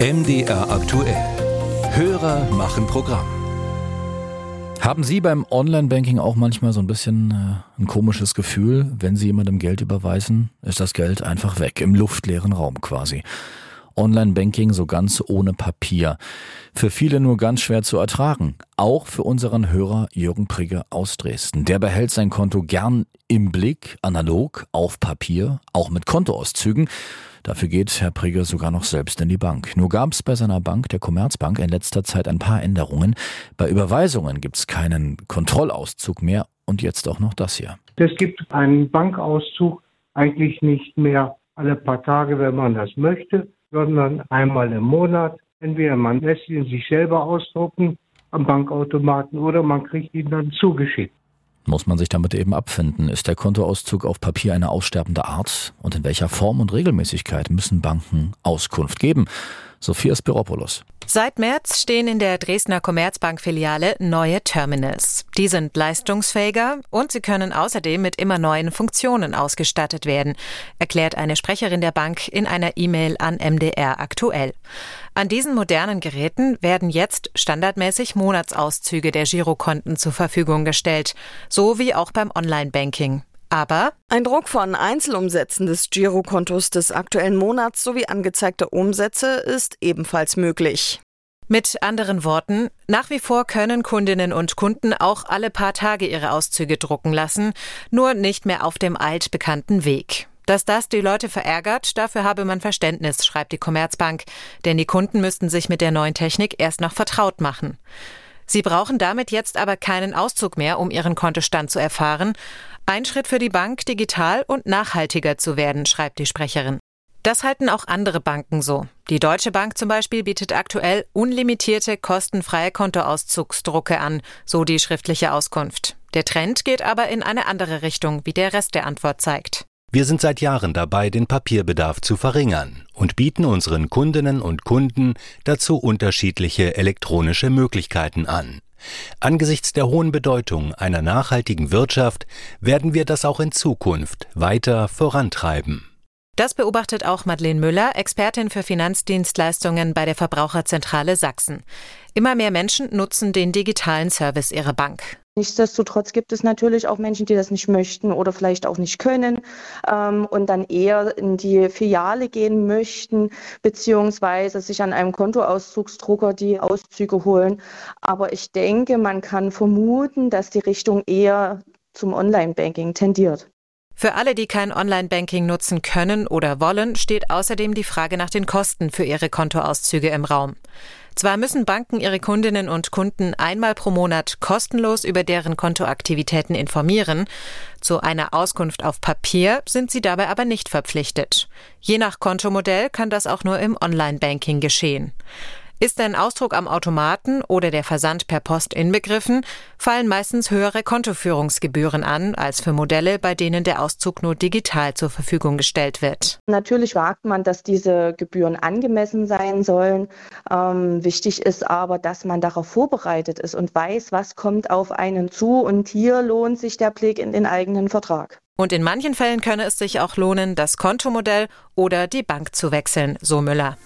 MDR aktuell. Hörer machen Programm. Haben Sie beim Online-Banking auch manchmal so ein bisschen äh, ein komisches Gefühl, wenn Sie jemandem Geld überweisen, ist das Geld einfach weg, im luftleeren Raum quasi. Online-Banking so ganz ohne Papier. Für viele nur ganz schwer zu ertragen. Auch für unseren Hörer Jürgen Prigge aus Dresden. Der behält sein Konto gern im Blick, analog, auf Papier, auch mit Kontoauszügen. Dafür geht Herr Prigge sogar noch selbst in die Bank. Nur gab es bei seiner Bank, der Commerzbank, in letzter Zeit ein paar Änderungen. Bei Überweisungen gibt es keinen Kontrollauszug mehr und jetzt auch noch das hier. Es gibt einen Bankauszug eigentlich nicht mehr alle paar Tage, wenn man das möchte, sondern einmal im Monat. Entweder man lässt ihn sich selber ausdrucken am Bankautomaten oder man kriegt ihn dann zugeschickt. Muss man sich damit eben abfinden? Ist der Kontoauszug auf Papier eine aussterbende Art? Und in welcher Form und Regelmäßigkeit müssen Banken Auskunft geben? Sophia Spiropoulos. Seit März stehen in der Dresdner Commerzbank-Filiale neue Terminals. Die sind leistungsfähiger und sie können außerdem mit immer neuen Funktionen ausgestattet werden, erklärt eine Sprecherin der Bank in einer E-Mail an MDR aktuell. An diesen modernen Geräten werden jetzt standardmäßig Monatsauszüge der Girokonten zur Verfügung gestellt, so wie auch beim Online-Banking. Aber ein Druck von Einzelumsätzen des Girokontos des aktuellen Monats sowie angezeigter Umsätze ist ebenfalls möglich. Mit anderen Worten, nach wie vor können Kundinnen und Kunden auch alle paar Tage ihre Auszüge drucken lassen, nur nicht mehr auf dem altbekannten Weg. Dass das die Leute verärgert, dafür habe man Verständnis, schreibt die Commerzbank, denn die Kunden müssten sich mit der neuen Technik erst noch vertraut machen. Sie brauchen damit jetzt aber keinen Auszug mehr, um ihren Kontostand zu erfahren. Ein Schritt für die Bank, digital und nachhaltiger zu werden, schreibt die Sprecherin. Das halten auch andere Banken so. Die Deutsche Bank zum Beispiel bietet aktuell unlimitierte kostenfreie Kontoauszugsdrucke an, so die schriftliche Auskunft. Der Trend geht aber in eine andere Richtung, wie der Rest der Antwort zeigt. Wir sind seit Jahren dabei, den Papierbedarf zu verringern und bieten unseren Kundinnen und Kunden dazu unterschiedliche elektronische Möglichkeiten an. Angesichts der hohen Bedeutung einer nachhaltigen Wirtschaft werden wir das auch in Zukunft weiter vorantreiben. Das beobachtet auch Madeleine Müller, Expertin für Finanzdienstleistungen bei der Verbraucherzentrale Sachsen. Immer mehr Menschen nutzen den digitalen Service ihrer Bank. Nichtsdestotrotz gibt es natürlich auch Menschen, die das nicht möchten oder vielleicht auch nicht können ähm, und dann eher in die Filiale gehen möchten, beziehungsweise sich an einem Kontoauszugsdrucker die Auszüge holen. Aber ich denke, man kann vermuten, dass die Richtung eher zum Online-Banking tendiert. Für alle, die kein Online-Banking nutzen können oder wollen, steht außerdem die Frage nach den Kosten für ihre Kontoauszüge im Raum. Zwar müssen Banken ihre Kundinnen und Kunden einmal pro Monat kostenlos über deren Kontoaktivitäten informieren, zu einer Auskunft auf Papier sind sie dabei aber nicht verpflichtet. Je nach Kontomodell kann das auch nur im Online-Banking geschehen. Ist ein Ausdruck am Automaten oder der Versand per Post inbegriffen, fallen meistens höhere Kontoführungsgebühren an als für Modelle, bei denen der Auszug nur digital zur Verfügung gestellt wird. Natürlich wagt man, dass diese Gebühren angemessen sein sollen. Ähm, wichtig ist aber, dass man darauf vorbereitet ist und weiß, was kommt auf einen zu. Und hier lohnt sich der Blick in den eigenen Vertrag. Und in manchen Fällen könne es sich auch lohnen, das Kontomodell oder die Bank zu wechseln, so Müller.